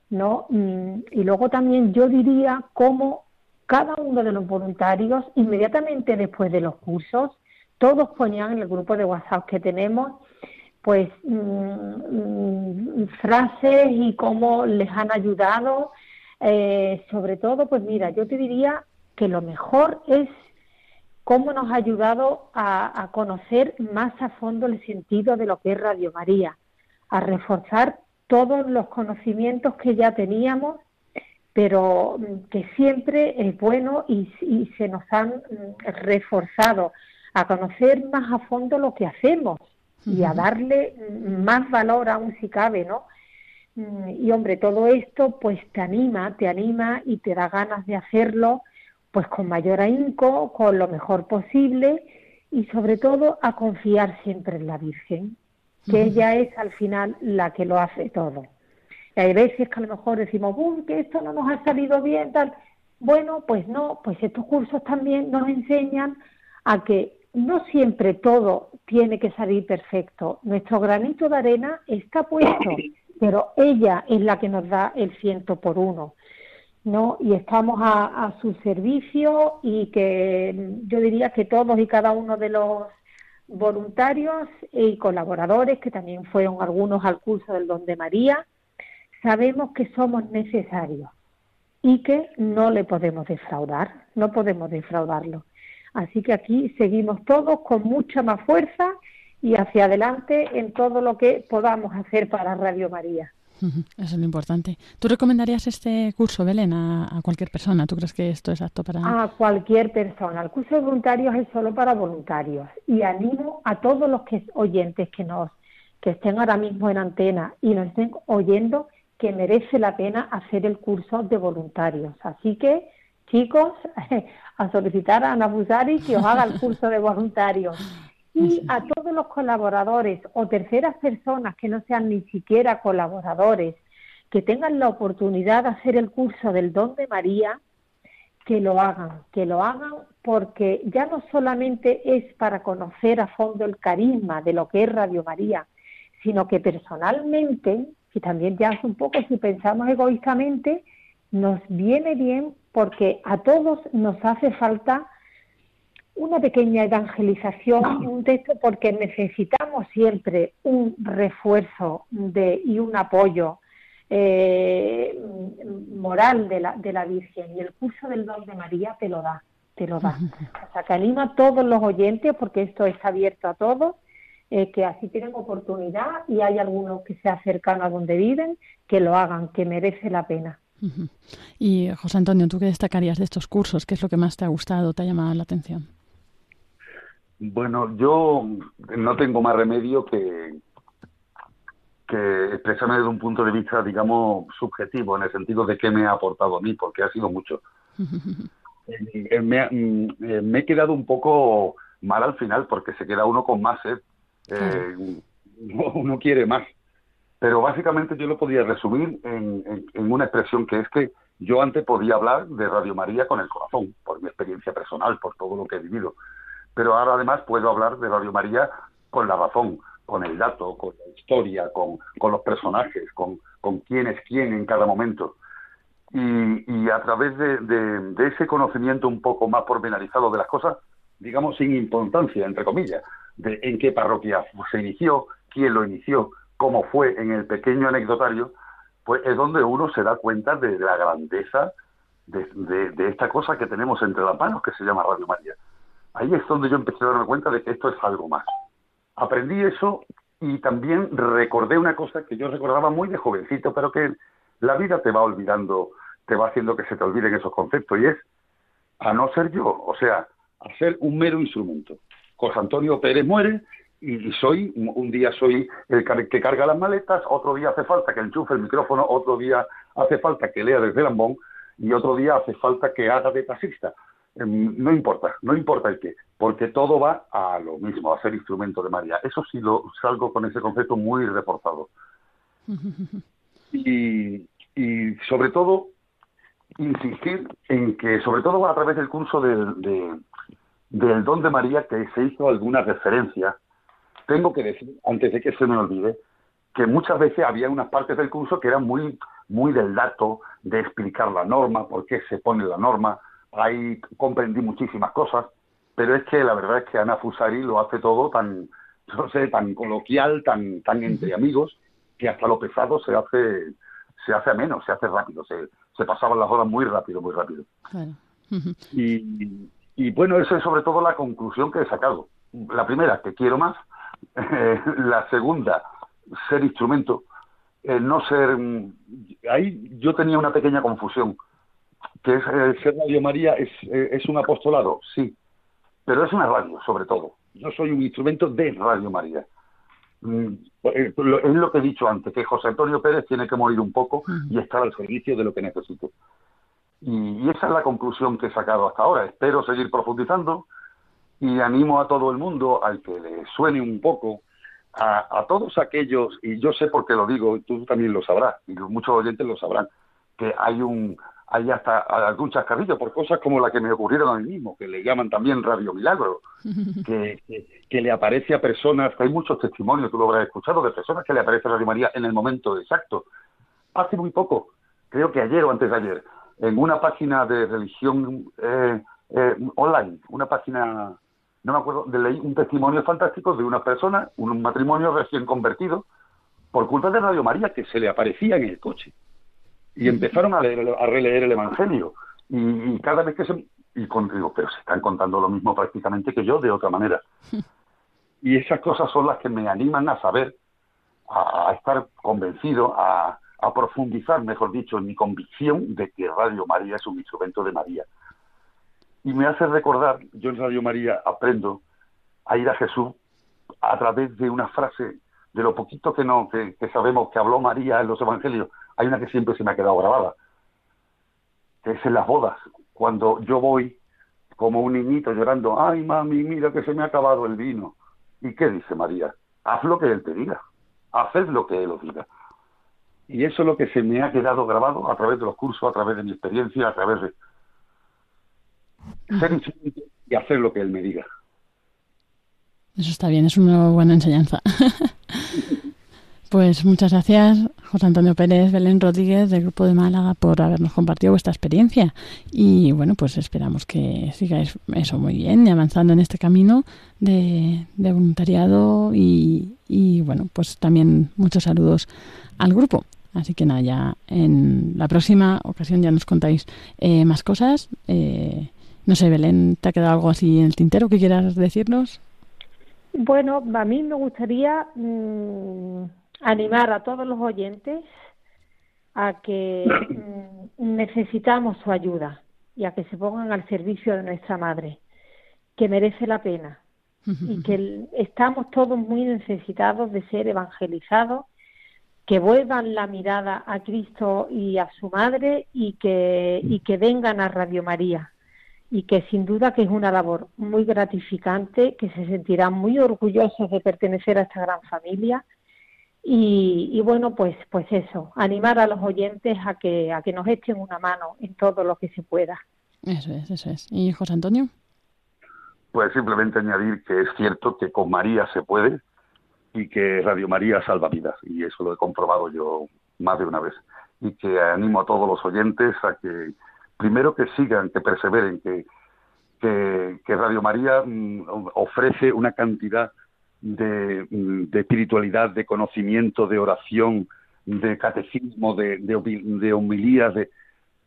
S6: ¿no? Y luego también yo diría cómo cada uno de los voluntarios, inmediatamente después de los cursos, todos ponían en el grupo de WhatsApp que tenemos, pues mmm, frases y cómo les han ayudado. Eh, sobre todo, pues mira, yo te diría que lo mejor es cómo nos ha ayudado a, a, conocer más a fondo el sentido de lo que es Radio María, a reforzar todos los conocimientos que ya teníamos, pero mm, que siempre es bueno y, y se nos han mm, reforzado a conocer más a fondo lo que hacemos y a darle mm, más valor aún si cabe, ¿no? Y hombre, todo esto pues te anima, te anima y te da ganas de hacerlo pues con mayor ahínco, con lo mejor posible y sobre todo a confiar siempre en la Virgen, que uh -huh. ella es al final la que lo hace todo. Y hay veces que a lo mejor decimos, uy, que esto no nos ha salido bien, tal. Bueno, pues no, pues estos cursos también nos enseñan a que no siempre todo tiene que salir perfecto. Nuestro granito de arena está puesto, pero ella es la que nos da el ciento por uno. ¿no? Y estamos a, a, su servicio y que yo diría que todos y cada uno de los voluntarios y colaboradores, que también fueron algunos al curso del Don de María, sabemos que somos necesarios y que no le podemos defraudar, no podemos defraudarlo. Así que aquí seguimos todos con mucha más fuerza y hacia adelante en todo lo que podamos hacer para Radio María.
S2: Eso es lo importante. ¿Tú recomendarías este curso, Belén, a, a cualquier persona? ¿Tú crees que esto es apto para...?
S6: A cualquier persona. El curso de voluntarios es solo para voluntarios y animo a todos los que oyentes que nos que estén ahora mismo en antena y nos estén oyendo que merece la pena hacer el curso de voluntarios. Así que, chicos, a solicitar a Ana Busari que os haga el curso de voluntarios. Y a todos los colaboradores o terceras personas que no sean ni siquiera colaboradores, que tengan la oportunidad de hacer el curso del don de María, que lo hagan, que lo hagan porque ya no solamente es para conocer a fondo el carisma de lo que es Radio María, sino que personalmente, y también ya es un poco si pensamos egoístamente, nos viene bien porque a todos nos hace falta una pequeña evangelización, un texto, porque necesitamos siempre un refuerzo de, y un apoyo eh, moral de la, de la Virgen. Y el curso del don de María te lo da, te lo da. O sea, que animo a todos los oyentes, porque esto está abierto a todos, eh, que así tienen oportunidad y hay algunos que se acercan a donde viven, que lo hagan, que merece la pena.
S2: Y José Antonio, ¿tú qué destacarías de estos cursos? ¿Qué es lo que más te ha gustado, te ha llamado la atención?
S7: Bueno, yo no tengo más remedio que, que expresarme desde un punto de vista, digamos, subjetivo, en el sentido de qué me ha aportado a mí, porque ha sido mucho. Eh, me, ha- mm, eh, me he quedado un poco mal al final, porque se queda uno con más sed. Eh, uno quiere más. Pero básicamente yo lo podía resumir en, una expresión que es que yo antes podía hablar de Radio María con el corazón, por mi experiencia personal, por todo lo que he vivido. Pero ahora además puedo hablar de Radio María con la razón, con el dato, con la historia, con, los personajes, con, quién es quién en cada momento. Y, a través de, de- de ese conocimiento un poco más pormenorizado de las cosas, digamos sin importancia, entre comillas, en qué parroquia se inició, quién lo inició, cómo fue en el pequeño anecdotario, pues es donde uno se da cuenta de la grandeza de, de- de esta cosa que tenemos entre las manos que se llama Radio María. Ahí es donde yo empecé a darme cuenta de que esto es algo más. Aprendí eso y también recordé una cosa que yo recordaba muy de jovencito, pero que la vida te va olvidando, te va haciendo que se te olviden esos conceptos, y es a no ser yo, o sea, a ser un mero instrumento. José Antonio Pérez muere y, soy, un día soy el que carga las maletas, otro día hace falta que enchufe el micrófono, otro día hace falta que lea desde el ambón y otro día hace falta que haga de taxista. Em, No importa, no importa el qué, porque todo va a lo mismo, a ser instrumento de María. Eso sí lo salgo con ese concepto muy reforzado. Y, y sobre todo, insistir en que, sobre todo a través del curso del, de- del don de María, que se hizo alguna referencia, tengo que decir, antes de que se me olvide, que muchas veces había unas partes del curso que eran muy, muy del dato, de explicar la norma, por qué se pone la norma. Ahí comprendí muchísimas cosas, pero es que la verdad es que Ana Fusari lo hace todo tan, no sé, tan coloquial, tan, tan entre amigos, que hasta lo pesado se hace, se hace ameno, se hace rápido, se, se pasaban las horas muy rápido, muy rápido.
S2: Claro.
S7: Y, y bueno, eso es sobre todo la conclusión que he sacado. La primera, que quiero más. Eh, la segunda, ser instrumento. Eh, no ser. mm, Ahí yo tenía una pequeña confusión. Que es eh, ser Radio María es, es un apostolado, sí. Pero es una radio, sobre todo. Yo soy un instrumento de Radio María. Mm, eh, Es lo que he dicho antes, que José Antonio Pérez tiene que morir un poco y estar al servicio de lo que necesito. Y, esa es la conclusión que he sacado hasta ahora. Espero seguir profundizando y animo a todo el mundo al que le suene un poco a, a todos aquellos, y yo sé por qué lo digo, tú también lo sabrás, y muchos oyentes lo sabrán, que hay un hay hasta algún chascarrillo por cosas como la que me ocurrieron a mí mismo, que le llaman también Radio Milagro, que, que, que le aparece a personas, hay muchos testimonios, tú lo habrás escuchado, de personas que le aparece Radio María en el momento exacto. Hace muy poco, creo que ayer o antes de ayer, en una página de religión eh, eh, online, una página, no me acuerdo, de leí un testimonio fantástico de una persona, un matrimonio recién convertido, por culpa de Radio María, que se le aparecía en el coche. Y empezaron a, leer, a releer el Evangelio. Y, y cada vez que se, Y con, digo, pero se están contando lo mismo prácticamente que yo, de otra manera. Y esas cosas son las que me animan a saber, a, a estar convencido, a, a profundizar, mejor dicho, en mi convicción de que Radio María es un instrumento de María. Y me hace recordar, yo en Radio María aprendo a ir a Jesús a través de una frase, de lo poquito que, no, que, que sabemos que habló María en los Evangelios, hay una que siempre se me ha quedado grabada, que es en las bodas, cuando yo voy como un niñito llorando, ay mami, mira que se me ha acabado el vino. ¿Y qué dice María? Haz lo que Él te diga, haced lo que Él os diga. Y eso es lo que se me ha quedado grabado a través de los cursos, a través de mi experiencia, a través de ser y hacer lo que Él me diga.
S2: Eso está bien, es una buena enseñanza. pues muchas gracias, José Antonio Pérez, Belén Rodríguez, del Grupo de Málaga, por habernos compartido vuestra experiencia. Y bueno, pues esperamos que sigáis eso muy bien y avanzando en este camino de, voluntariado. Y, y bueno, pues también muchos saludos al grupo. Así que nada, ya en la próxima ocasión ya nos contáis eh, más cosas. Eh, no sé, Belén, ¿te ha quedado algo así en el tintero que quieras decirnos?
S6: Bueno, a mí me gustaría mm, animar a todos los oyentes a que mm, necesitamos su ayuda y a que se pongan al servicio de nuestra madre, que merece la pena y que estamos todos muy necesitados de ser evangelizados, que vuelvan la mirada a Cristo y a su madre y que, y que vengan a Radio María y que sin duda que es una labor muy gratificante, que se sentirán muy orgullosos de pertenecer a esta gran familia y, y bueno pues pues eso, animar a los oyentes a que a que nos echen una mano en todo lo que se pueda.
S2: Eso es, eso es. ¿Y José Antonio?
S7: Pues simplemente añadir que es cierto que con María se puede y que Radio María salva vidas. Y eso lo he comprobado yo más de una vez. Y que animo a todos los oyentes a que, primero que sigan, que perseveren, que, que, que Radio María mm, ofrece una cantidad de, mm, de espiritualidad, de conocimiento, de oración, de catecismo, de, de, de homilías, de,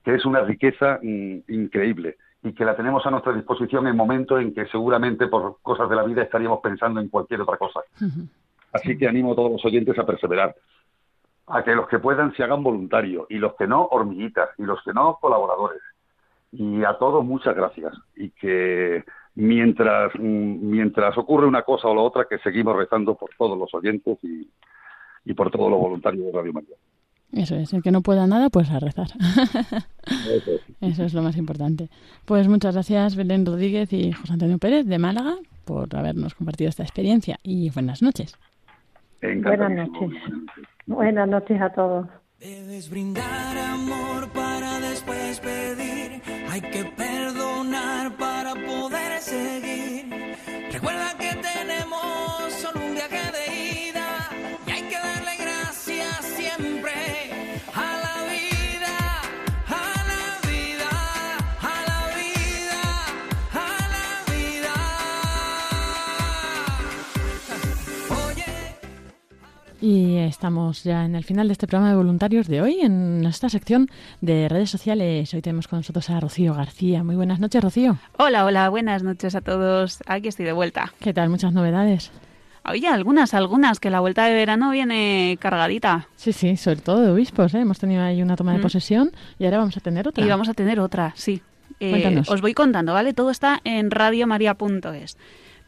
S7: que es una riqueza mm, increíble y que la tenemos a nuestra disposición en momentos en que seguramente por cosas de la vida estaríamos pensando en cualquier otra cosa. Así que animo a todos los oyentes a perseverar, a que los que puedan se hagan voluntarios y los que no, hormiguitas, y los que no, colaboradores. Y a todos muchas gracias y que mientras, mm, mientras ocurre una cosa o la otra, que seguimos rezando por todos los oyentes y, y por todos los voluntarios de Radio María.
S2: Eso es, el que no pueda nada, pues a rezar. Eso es lo más importante. Pues muchas gracias, Belén Rodríguez y José Antonio Pérez de Málaga, por habernos compartido esta experiencia. Y buenas noches.
S6: Buenas noches. Buenas noches a todos.
S8: Debes brindar amor para después pedir. Hay que Y
S2: estamos ya en el final de este programa de voluntarios de hoy, en esta sección de redes sociales. Hoy tenemos con nosotros a Rocío García. Muy buenas noches, Rocío.
S9: Hola, hola, buenas noches a todos. Aquí estoy de vuelta.
S2: ¿Qué tal? Muchas novedades.
S9: Oye, algunas, algunas, que la vuelta de verano viene cargadita.
S2: Sí, sí, sobre todo de obispos. ¿eh? Hemos tenido ahí una toma de
S9: Mm.
S2: posesión y ahora vamos a tener otra.
S9: Y vamos a tener otra, sí. Eh, os voy contando, ¿vale? Todo está en radiomaria.es.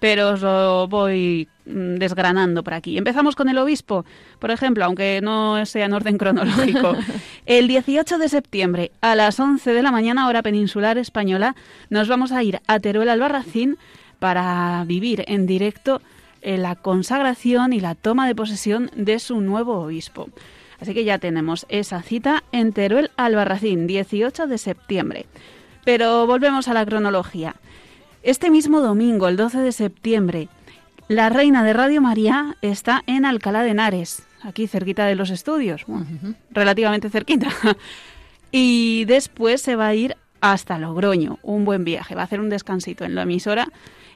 S9: Pero os lo voy mm, desgranando por aquí. Empezamos con el obispo, por ejemplo, aunque no sea en orden cronológico. El 18 de septiembre a las 11 de la mañana, hora peninsular española, nos vamos a ir a Teruel Albarracín para vivir en directo eh, la consagración y la toma de posesión de su nuevo obispo. Así que ya tenemos esa cita en Teruel Albarracín, 18 de septiembre. Pero volvemos a la cronología. Este mismo domingo, el 12 de septiembre, la reina de Radio María está en Alcalá de Henares, aquí cerquita de los estudios, bueno, relativamente cerquita. Y después se va a ir hasta Logroño. Un buen viaje. Va a hacer un descansito en la emisora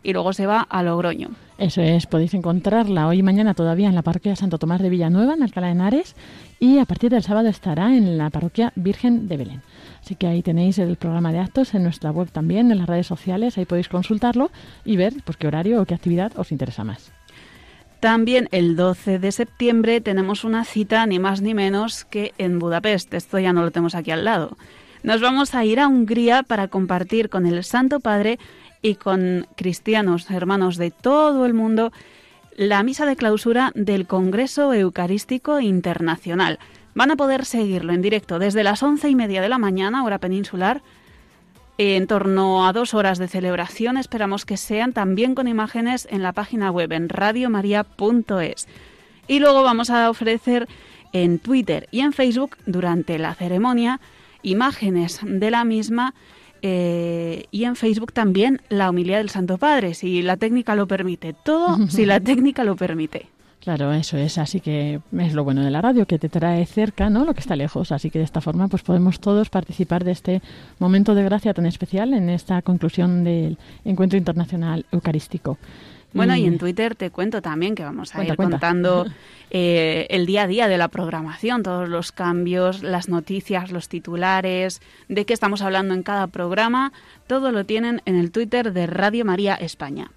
S9: y luego se va a Logroño.
S2: Eso es, podéis encontrarla hoy y mañana todavía en la parroquia Santo Tomás de Villanueva, en Alcalá de Henares, y a partir del sábado estará en la parroquia Virgen de Belén. Así que ahí tenéis el programa de actos en nuestra web también, en las redes sociales, ahí podéis consultarlo y ver pues, qué horario o qué actividad os interesa más.
S9: También el 12 de septiembre tenemos una cita ni más ni menos que en Budapest. Esto ya no lo tenemos aquí al lado. Nos vamos a ir a Hungría para compartir con el Santo Padre y con cristianos, hermanos de todo el mundo, la misa de clausura del Congreso Eucarístico Internacional. Van a poder seguirlo en directo desde las once y media de la mañana, hora peninsular, en torno a dos horas de celebración. Esperamos que sean también con imágenes en la página web en radiomaria.es. Y luego vamos a ofrecer en Twitter y en Facebook durante la ceremonia imágenes de la misma eh, y en Facebook también la humildad del Santo Padre, si la técnica lo permite. Todo si la técnica lo permite.
S2: Claro, eso es. Así que es lo bueno de la radio, que te trae cerca, ¿no? Lo que está lejos. Así que de esta forma, pues podemos todos participar de este momento de gracia tan especial en esta conclusión del Encuentro Internacional Eucarístico.
S9: Bueno, y en Twitter te cuento también que vamos a
S2: Cuenta,
S9: ir
S2: cuenta.
S9: contando eh, el día a día de la programación, todos los cambios, las noticias, los titulares, de qué estamos hablando en cada programa. Todo lo tienen en el Twitter de Radio María España.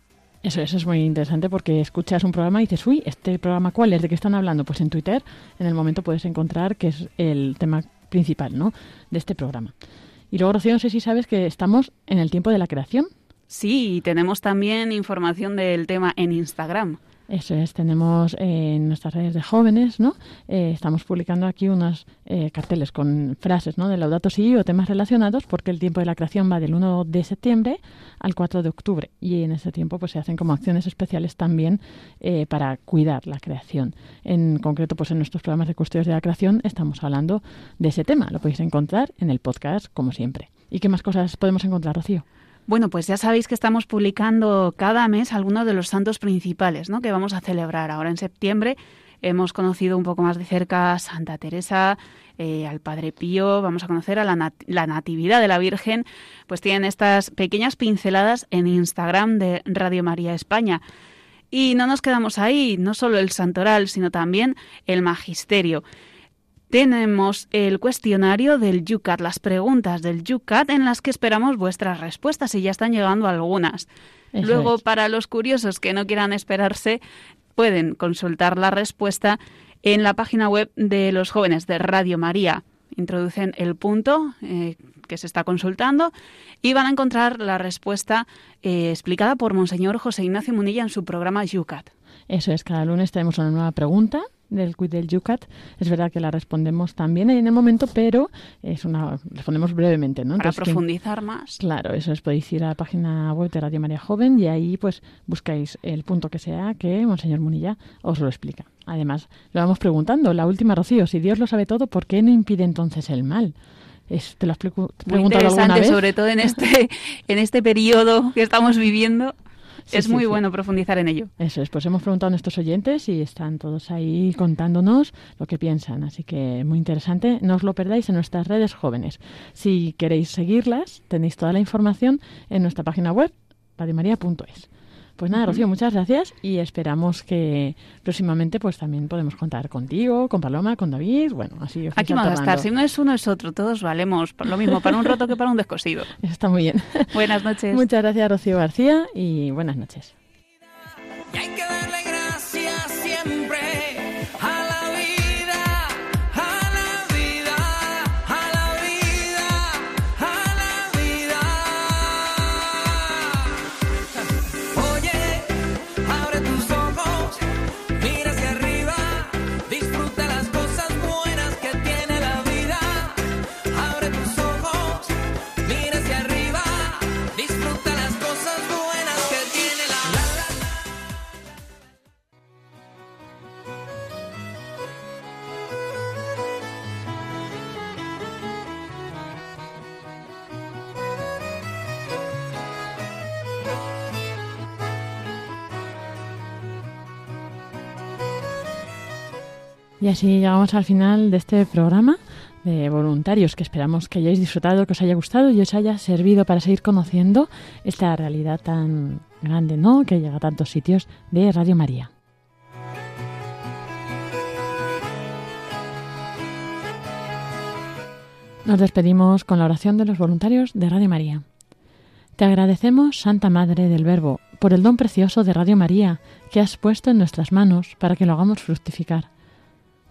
S2: Eso, eso es muy interesante porque escuchas un programa y dices, uy, ¿este programa cuál es? ¿De qué están hablando? Pues en Twitter, en el momento puedes encontrar que es el tema principal, ¿no? De este programa. Y luego, Rocío, no sé si sabes que estamos en el tiempo de la creación.
S9: Sí, y tenemos también información del tema en Instagram.
S2: Eso es, tenemos eh, en nuestras redes de jóvenes, ¿no? Eh, estamos publicando aquí unos eh, carteles con frases, ¿no? De Laudato Si o temas relacionados, porque el tiempo de la creación va del 1 de septiembre al 4 de octubre. Y en ese tiempo pues se hacen como acciones especiales también eh, para cuidar la creación. En concreto, pues en nuestros programas de custodios de la creación estamos hablando de ese tema. Lo podéis encontrar en el podcast, como siempre. ¿Y qué más cosas podemos encontrar, Rocío?
S9: Bueno, pues ya sabéis que estamos publicando cada mes algunos de los santos principales, ¿no? Que vamos a celebrar ahora en septiembre. Hemos conocido un poco más de cerca a Santa Teresa, eh, al Padre Pío, vamos a conocer a la, la Natividad de la Virgen. Pues tienen estas pequeñas pinceladas en Instagram de Radio María España. Y no nos quedamos ahí, no solo el santoral, sino también el magisterio. Tenemos el cuestionario del YUCAT, las preguntas del YUCAT en las que esperamos vuestras respuestas y ya están llegando algunas.
S2: Eso
S9: Luego,
S2: es.
S9: para los curiosos que no quieran esperarse, pueden consultar la respuesta en la página web de los jóvenes de Radio María. Introducen el punto eh, que se está consultando y van a encontrar la respuesta eh, explicada por Monseñor José Ignacio Munilla en su programa YUCAT.
S2: Eso es, cada lunes tenemos una nueva pregunta del quiz del Yucat. Es verdad que la respondemos también en el momento, pero es una respondemos brevemente, ¿no?
S9: Para
S2: quien-
S9: profundizar más.
S2: Claro, eso es, podéis ir a la página web de Radio María Joven y ahí pues buscáis el punto que sea que Monseñor Munilla os lo explica. Además, lo vamos preguntando, la última, Rocío, si Dios lo sabe todo, ¿por qué no impide entonces el mal? Es- ¿Te lo has
S9: Muy
S2: preguntado alguna vez?
S9: sobre todo en este, en este periodo que estamos viviendo.
S2: Sí,
S9: es
S2: sí,
S9: muy
S2: sí.
S9: bueno profundizar en ello.
S2: Eso es, pues hemos preguntado a nuestros oyentes y están todos ahí contándonos lo que piensan. Así que muy interesante, no os lo perdáis en nuestras redes jóvenes. Si queréis seguirlas, tenéis toda la información en nuestra página web, radiomaria.es. Pues nada, Rocío, muchas gracias y esperamos que próximamente pues también podemos contar contigo, con Paloma, con David, bueno, así os
S9: Aquí vamos a estar. Si no es uno, es otro. Todos valemos por lo mismo para un roto que para un descosido.
S2: Está muy bien.
S9: Buenas noches.
S2: Muchas gracias, Rocío García, y buenas noches.
S10: Y
S2: así llegamos al final de este programa de voluntarios que esperamos que hayáis disfrutado, que os haya gustado y os haya servido para seguir conociendo esta realidad tan grande, ¿no? Que llega a tantos sitios de Radio María. Nos despedimos con la oración de los voluntarios de Radio María. Te agradecemos, Santa Madre del Verbo, por el don precioso de Radio María que has puesto en nuestras manos para que lo hagamos fructificar.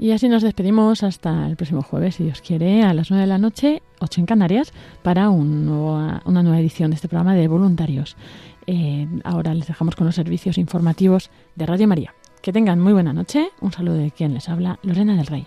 S2: Y así nos despedimos hasta el próximo jueves, si Dios quiere, a las 9 de la noche, 8 en Canarias, para un nuevo- una nueva edición de este programa de voluntarios. Eh, ahora les dejamos con los servicios informativos de Radio María. Que tengan muy buena noche. Un saludo de quien les habla, Lorena del Rey.